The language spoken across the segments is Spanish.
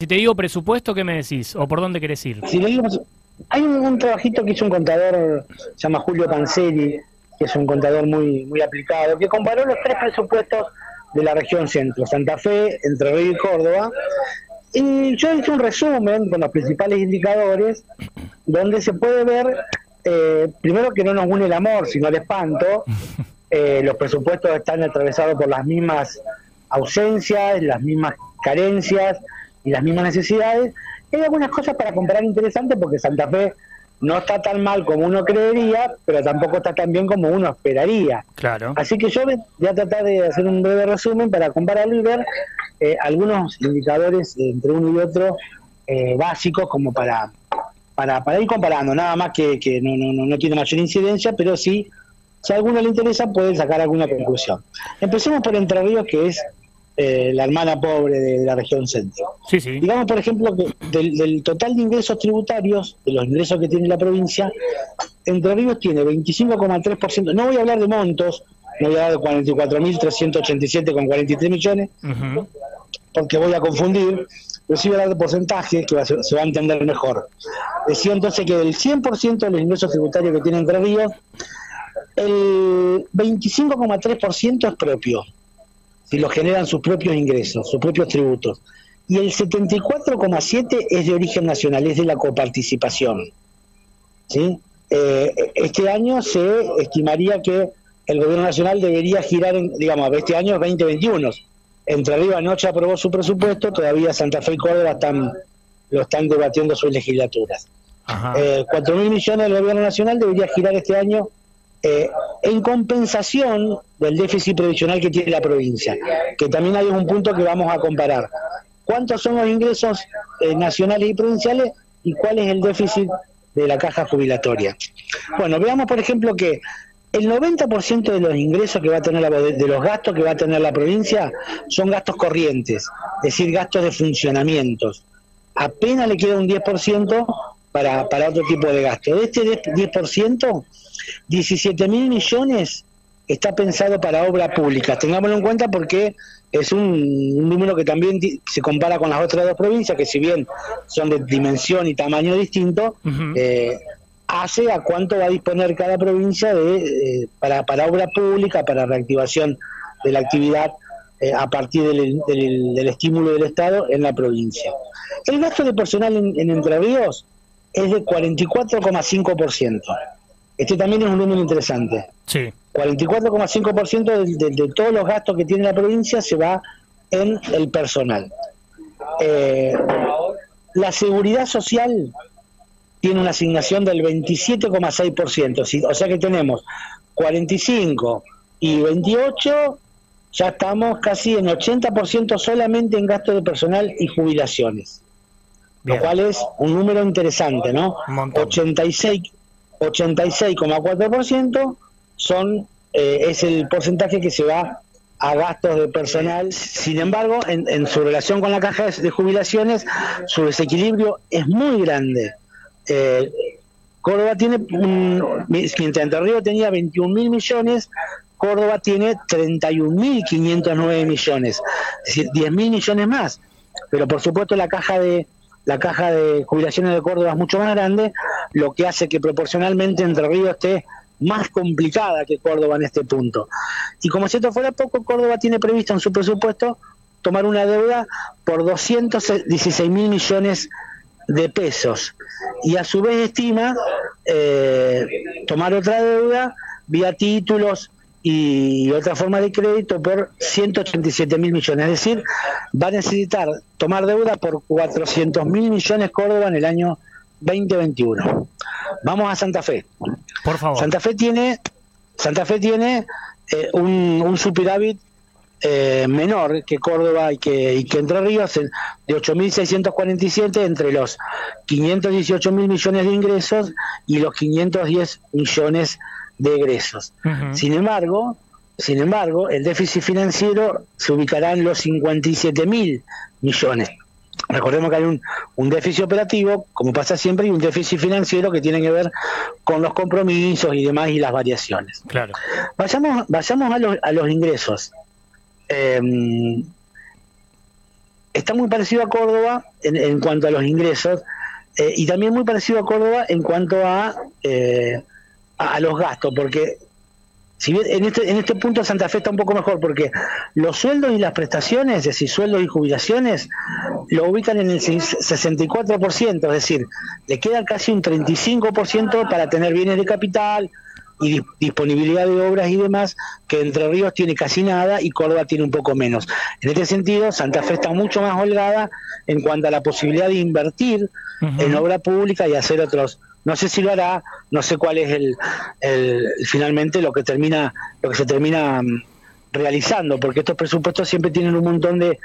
Si te digo presupuesto, ¿qué me decís? ¿O por dónde querés ir? Si le digo, hay un, trabajito que hizo un contador, se llama Julio Panseri, que es un contador muy, muy aplicado, que comparó los tres presupuestos de la región centro, Santa Fe, Entre Ríos y Córdoba. Y yo hice un resumen con los principales indicadores, donde se puede ver, eh, primero que no nos une el amor, sino el espanto. Eh, los presupuestos están atravesados por las mismas ausencias, las mismas carencias, y las mismas necesidades. hay algunas cosas para comparar interesantes porque Santa Fe no está tan mal como uno creería, pero tampoco está tan bien como uno esperaría. Claro. Así que yo voy a tratar de hacer un breve resumen para compararlo y ver eh, algunos indicadores entre uno y otro eh, básicos como para, para, para ir comparando, nada más que, que no, no, no tiene mayor incidencia, pero sí, si a alguno le interesa, puede sacar alguna conclusión. Empecemos por Entre Ríos, que es eh, la hermana pobre de, la región centro. Digamos, por ejemplo, que del, total de ingresos tributarios, de los ingresos que tiene la provincia, Entre Ríos tiene 25,3%. No voy a hablar de montos, no voy a hablar de 44.387 con 43 millones, porque voy a confundir, pero sí voy a hablar de porcentajes que se va a entender mejor. Decía entonces que del 100% de los ingresos tributarios que tiene Entre Ríos, el 25,3% es propio si lo generan sus propios ingresos, sus propios tributos. Y el 74,7 es de origen nacional, es de la coparticipación. ¿sí? Eh, este año se estimaría que el gobierno nacional debería girar, en, digamos, este año es 2021. Entre arriba anoche aprobó su presupuesto, todavía Santa Fe y Córdoba están, lo están debatiendo sus legislaturas. Eh, 4 mil millones del gobierno nacional debería girar este año eh, en compensación del déficit previsional que tiene la provincia, que también hay un punto que vamos a comparar. ¿Cuántos son los ingresos eh, nacionales y provinciales y cuál es el déficit de la caja jubilatoria? Bueno, veamos por ejemplo que el 90% de los ingresos que va a tener la, de los gastos que va a tener la provincia son gastos corrientes, es decir, gastos de funcionamientos. Apenas le queda un 10% para, para otro tipo de gasto. De este 10%, 17 mil millones está pensado para obra pública. Tengámoslo en cuenta porque es un, número que también se compara con las otras dos provincias, que si bien son de dimensión y tamaño distinto, eh, hace a cuánto va a disponer cada provincia de, eh, para, para obra pública, para reactivación de la actividad eh, a partir del, del, estímulo del Estado en la provincia. El gasto de personal en, en Entre Ríos es de 44,5%. Este también es un número interesante. Sí. 44,5% de, de, todos los gastos que tiene la provincia se va en el personal. Eh, la seguridad social tiene una asignación del 27,6%, o sea que tenemos 45 y 28, ya estamos casi en 80% solamente en gasto de personal y jubilaciones lo cual es un número interesante, ¿no? 86 86,4% son eh, es el porcentaje que se va a gastos de personal. Sin embargo, en, su relación con la caja de jubilaciones, su desequilibrio es muy grande. Eh, Córdoba tiene, mientras Entre Río tenía 21 mil millones, Córdoba tiene 31.509 millones, es decir, 10 mil millones más. Pero por supuesto la caja de la caja de jubilaciones de Córdoba es mucho más grande, lo que hace que proporcionalmente Entre Ríos esté más complicada que Córdoba en este punto. Y como si esto fuera poco, Córdoba tiene previsto en su presupuesto tomar una deuda por 216 mil millones de pesos y a su vez estima eh, tomar otra deuda vía títulos y otra forma de crédito por 187 mil millones. Es decir, va a necesitar tomar deuda por 400 mil millones Córdoba en el año 2021. Vamos a Santa Fe. Por favor. Santa Fe tiene, Santa Fe tiene eh, un, un, superávit eh, menor que Córdoba y que, y que Entre Ríos de 8.647 entre los 518 mil millones de ingresos y los 510 millones de egresos. Sin embargo, sin embargo, el déficit financiero se ubicará en los 57 mil millones. Recordemos que hay un, un, déficit operativo, como pasa siempre, y un déficit financiero que tiene que ver con los compromisos y demás y las variaciones. Claro. Vayamos, vayamos a, los, a los ingresos. Eh, está muy parecido a Córdoba en, cuanto a los ingresos eh, y también muy parecido a Córdoba en cuanto a, eh, a, los gastos, porque si bien en este, en este punto Santa Fe está un poco mejor, porque los sueldos y las prestaciones, es decir, sueldos y jubilaciones, lo ubican en el 64%, es decir, le queda casi un 35% para tener bienes de capital, y disponibilidad de obras y demás, que Entre Ríos tiene casi nada y Córdoba tiene un poco menos. En este sentido, Santa Fe está mucho más holgada en cuanto a la posibilidad de invertir en obra pública y hacer otros no sé si lo hará, no sé cuál es el, finalmente lo que termina lo que se termina mm, realizando, porque estos presupuestos siempre tienen un montón de,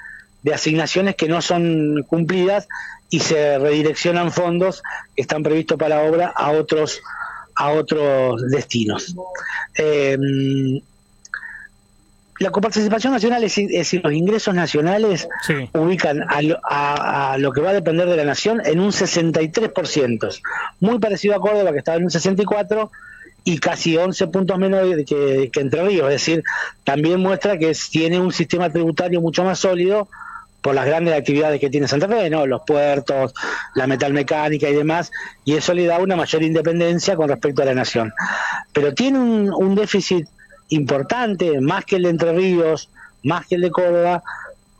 asignaciones que no son cumplidas y se redireccionan fondos que están previstos para la obra a otros a otros destinos. Eh, la coparticipación nacional, es, decir, los ingresos nacionales ubican a, lo que va a depender de la nación en un 63%, muy parecido a Córdoba que estaba en un 64% y casi 11 puntos menos que, que Entre Ríos, es decir, también muestra que tiene un sistema tributario mucho más sólido por las grandes actividades que tiene Santa Fe, ¿no? los puertos, la metalmecánica y demás, y eso le da una mayor independencia con respecto a la nación. Pero tiene un, déficit importante, más que el de Entre Ríos, más que el de Córdoba,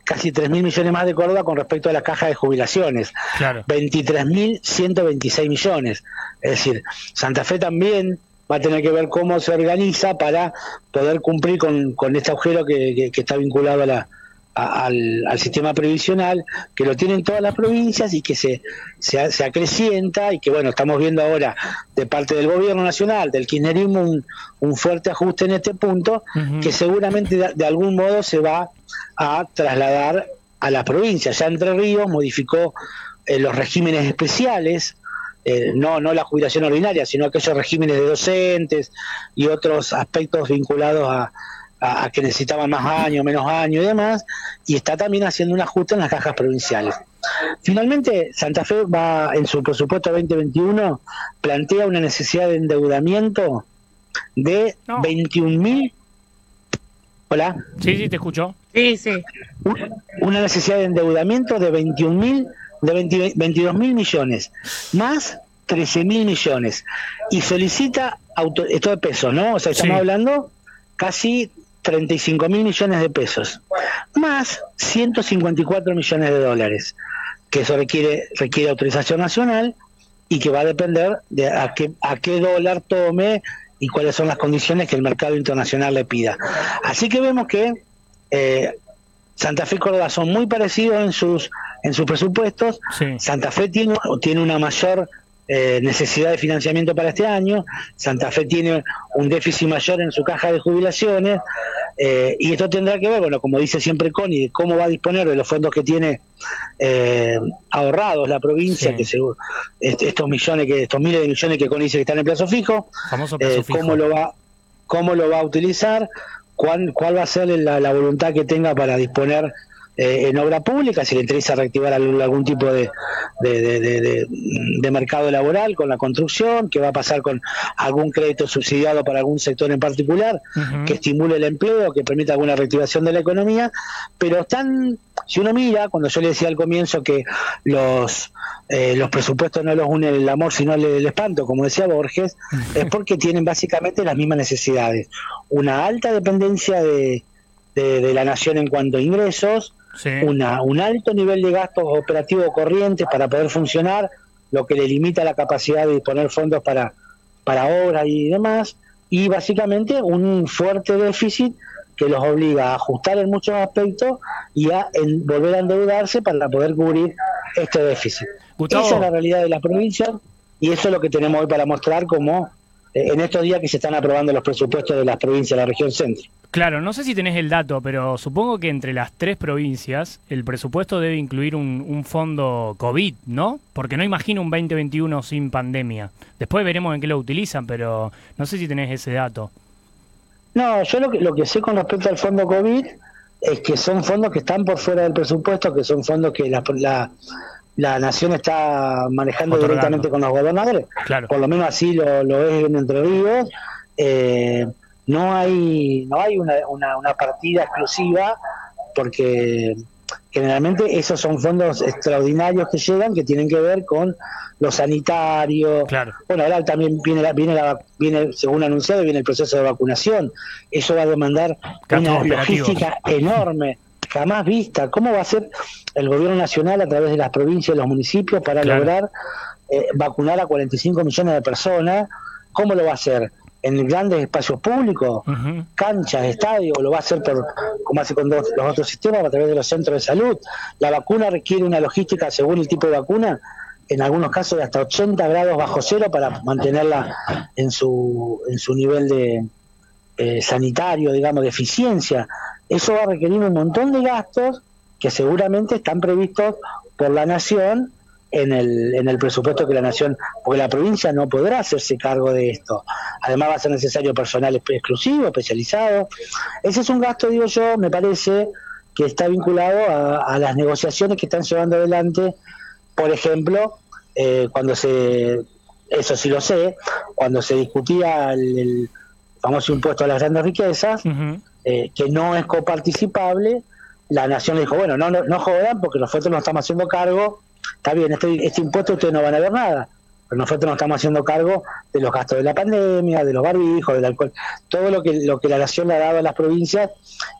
casi 3.000 millones más de Córdoba con respecto a la caja de jubilaciones. Claro. 23.126 millones. Es decir, Santa Fe también va a tener que ver cómo se organiza para poder cumplir con, con este agujero que está vinculado a la, al, sistema previsional, que lo tienen todas las provincias y que se, se, acrecienta y que, bueno, estamos viendo ahora de parte del gobierno nacional, del kirchnerismo, un, un fuerte ajuste en este punto, que seguramente de, algún modo se va a trasladar a la provincia. Ya Entre Ríos modificó eh, los regímenes especiales, eh, no, no la jubilación ordinaria, sino aquellos regímenes de docentes y otros aspectos vinculados a, a, que necesitaban más años, menos años y demás, y está también haciendo un ajuste en las cajas provinciales. Finalmente, Santa Fe va en su presupuesto 2021, plantea una necesidad de endeudamiento de 21 mil. Hola. Sí, sí, te escucho. Sí, sí. Una necesidad de endeudamiento de 21 mil, de 22 mil millones, más 13 mil millones. Y solicita, auto, esto de peso, ¿no? O sea, estamos hablando casi 35 mil millones de pesos, más 154 millones de dólares, que eso requiere, requiere autorización nacional y que va a depender de a qué, a qué dólar tome y cuáles son las condiciones que el mercado internacional le pida. Así que vemos que eh, Santa Fe y Córdoba son muy parecidos en sus en sus presupuestos. Santa Fe tiene, tiene una mayor eh, necesidad de financiamiento para este año, Santa Fe tiene un déficit mayor en su caja de jubilaciones, eh, y esto tendrá que ver, bueno, como dice siempre Connie, de cómo va a disponer de los fondos que tiene eh, ahorrados la provincia, que seguro, estos millones, que estos miles de millones que Connie dice que están en plazo fijo, cómo lo va, cómo lo va a utilizar, cuál, cuál va a ser la voluntad que tenga para disponer eh, en obra pública, si le interesa reactivar algún, tipo de, de, mercado laboral con la construcción, qué va a pasar con algún crédito subsidiado para algún sector en particular, que estimule el empleo, que permita alguna reactivación de la economía, pero están, si uno mira, cuando yo le decía al comienzo que los, eh, los presupuestos no los une el amor, sino el, espanto, como decía Borges, es porque tienen básicamente las mismas necesidades. Una alta dependencia de, de, la nación en cuanto a ingresos, una, un alto nivel de gastos operativos corrientes para poder funcionar, lo que le limita la capacidad de disponer fondos para, para obras y demás, y básicamente un fuerte déficit que los obliga a ajustar en muchos aspectos y a volver a endeudarse para poder cubrir este déficit. Esa es la realidad de la provincia y eso es lo que tenemos hoy para mostrar como eh, en estos días que se están aprobando los presupuestos de las provincias de la región centro. Claro, no sé si tenés el dato, pero supongo que entre las tres provincias el presupuesto debe incluir un, fondo COVID, ¿no? Porque no imagino un 2021 sin pandemia. Después veremos en qué lo utilizan, pero no sé si tenés ese dato. No, yo lo que, lo que sé con respecto al fondo COVID es que son fondos que están por fuera del presupuesto, que son fondos que la, la, nación está manejando directamente con los gobernadores. Claro. Por lo menos así lo, lo es en Entre Ríos. Eh, no hay no hay una, una, partida exclusiva porque generalmente esos son fondos extraordinarios que llegan que tienen que ver con lo sanitario. Claro. Bueno, ahora también viene, la, viene, la, viene, según anunciado, viene el proceso de vacunación. Eso va a demandar una logística enorme, jamás vista. ¿Cómo va a ser el gobierno nacional a través de las provincias y los municipios para lograr eh, vacunar a 45 millones de personas? ¿Cómo lo va a hacer? En grandes espacios públicos, canchas, estadios, lo va a hacer por, como hace con los otros sistemas, a través de los centros de salud. La vacuna requiere una logística, según el tipo de vacuna, en algunos casos de hasta 80 grados bajo cero para mantenerla en su, en su nivel de eh, sanitario, digamos, de eficiencia. Eso va a requerir un montón de gastos que seguramente están previstos por la nación en el, en el presupuesto que la nación, porque la provincia no podrá hacerse cargo de esto. Además va a ser necesario personal exclusivo, especializado. Ese es un gasto, digo yo, me parece, que está vinculado a, las negociaciones que están llevando adelante, por ejemplo, eh, cuando se, eso sí lo sé, cuando se discutía el, famoso impuesto a las grandes riquezas, eh, que no es coparticipable, la nación le dijo, bueno, no, no, no jodan porque nosotros nos estamos haciendo cargo está bien, este, este impuesto ustedes no van a ver nada, pero nosotros nos estamos haciendo cargo de los gastos de la pandemia, de los barbijos, del alcohol, todo lo que, lo que la nación le ha dado a las provincias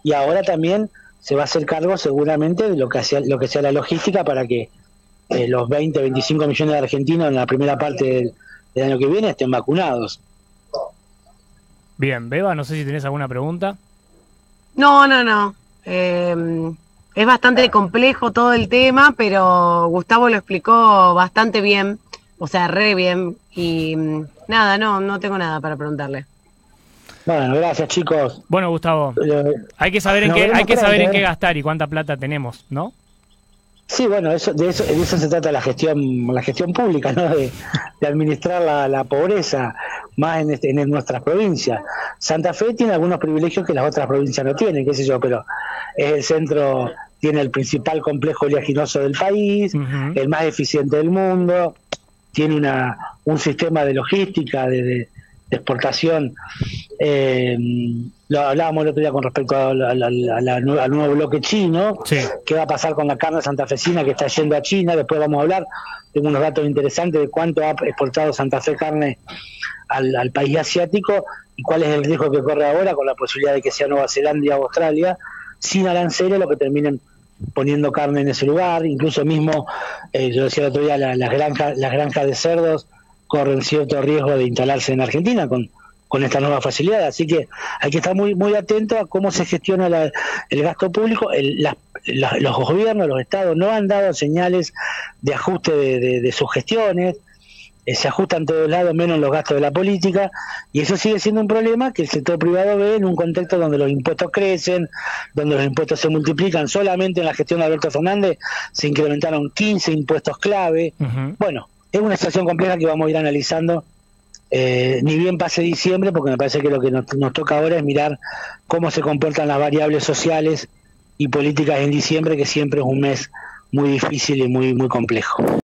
y ahora también se va a hacer cargo seguramente de lo que sea, lo que sea la logística para que eh, los 20, 25 millones de argentinos en la primera parte del, del año que viene estén vacunados. Bien, Beba, no sé si tenés alguna pregunta. No, no, no. Eh, es bastante complejo todo el tema, pero Gustavo lo explicó bastante bien, o sea, re bien. Y mm, nada, no, no tengo nada para preguntarle. Bueno, gracias chicos. Bueno, Gustavo, hay que saber en qué hay que saber en qué gastar y cuánta plata tenemos, ¿no? Sí, bueno, eso, de eso, de eso se trata la gestión, la gestión pública, ¿no? De, administrar la, la, pobreza más en, este, en nuestras provincias. Santa Fe tiene algunos privilegios que las otras provincias no tienen, qué sé yo, pero es el centro tiene el principal complejo oleaginoso del país, el más eficiente del mundo, tiene una, un sistema de logística, de, exportación. Eh, lo hablábamos el otro día con respecto al nuevo bloque chino, qué va a pasar con la carne santafesina que está yendo a China, después vamos a hablar, tengo unos datos interesantes de cuánto ha exportado Santa Fe carne al, al país asiático y cuál es el riesgo que corre ahora con la posibilidad de que sea Nueva Zelanda o Australia, sin aranceles, lo que terminen poniendo carne en ese lugar, incluso mismo, eh, yo decía el otro día, las granjas las granjas de cerdos corren cierto riesgo de instalarse en Argentina con, con esta nueva facilidad, así que hay que estar muy muy atento a cómo se gestiona el gasto público, los gobiernos, los estados no han dado señales de ajuste de sus gestiones, eh, se ajustan todos lados menos los gastos de la política y eso sigue siendo un problema que el sector privado ve en un contexto donde los impuestos crecen, donde los impuestos se multiplican. Solamente en la gestión de Alberto Fernández se incrementaron 15 impuestos clave. Bueno, es una situación compleja que vamos a ir analizando. Eh, ni bien pase diciembre, porque me parece que lo que nos, nos toca ahora es mirar cómo se comportan las variables sociales y políticas en diciembre, que siempre es un mes muy difícil y muy, muy complejo.